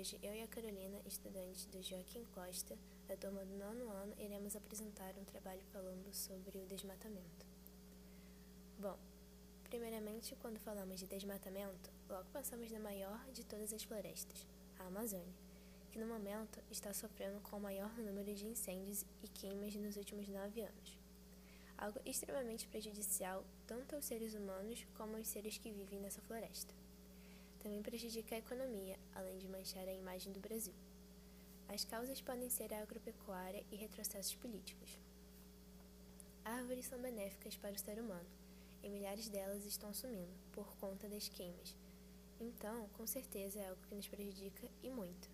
hoje, eu e a Carolina, estudantes do Joaquim Costa, da turma do nono ano, iremos apresentar um trabalho falando sobre o desmatamento. Bom, primeiramente, quando falamos de desmatamento, logo pensamos na maior de todas as florestas, a Amazônia, que no momento está sofrendo com o maior número de incêndios e queimas nos últimos nove anos. Algo extremamente prejudicial tanto aos seres humanos como aos seres que vivem nessa floresta também prejudica a economia, além de manchar a imagem do Brasil. As causas podem ser a agropecuária e retrocessos políticos. Árvores são benéficas para o ser humano, e milhares delas estão sumindo por conta das queimas. Então, com certeza é algo que nos prejudica e muito.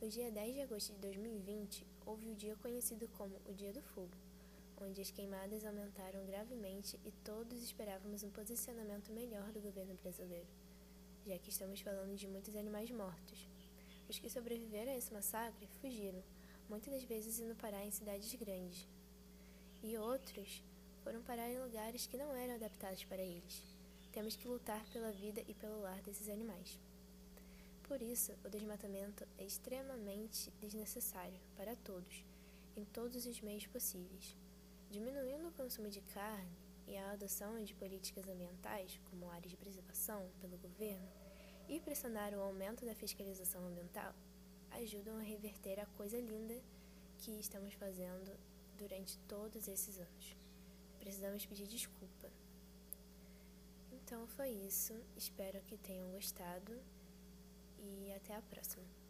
No dia 10 de agosto de 2020, houve o dia conhecido como o Dia do Fogo, onde as queimadas aumentaram gravemente e todos esperávamos um posicionamento melhor do governo brasileiro já que estamos falando de muitos animais mortos. Os que sobreviveram a esse massacre fugiram, muitas das vezes indo parar em cidades grandes. E outros foram parar em lugares que não eram adaptados para eles. Temos que lutar pela vida e pelo lar desses animais. Por isso, o desmatamento é extremamente desnecessário para todos, em todos os meios possíveis. Diminuindo o consumo de carne, e a adoção de políticas ambientais, como áreas de preservação pelo governo, e pressionar o aumento da fiscalização ambiental, ajudam a reverter a coisa linda que estamos fazendo durante todos esses anos. Precisamos pedir desculpa. Então foi isso, espero que tenham gostado e até a próxima.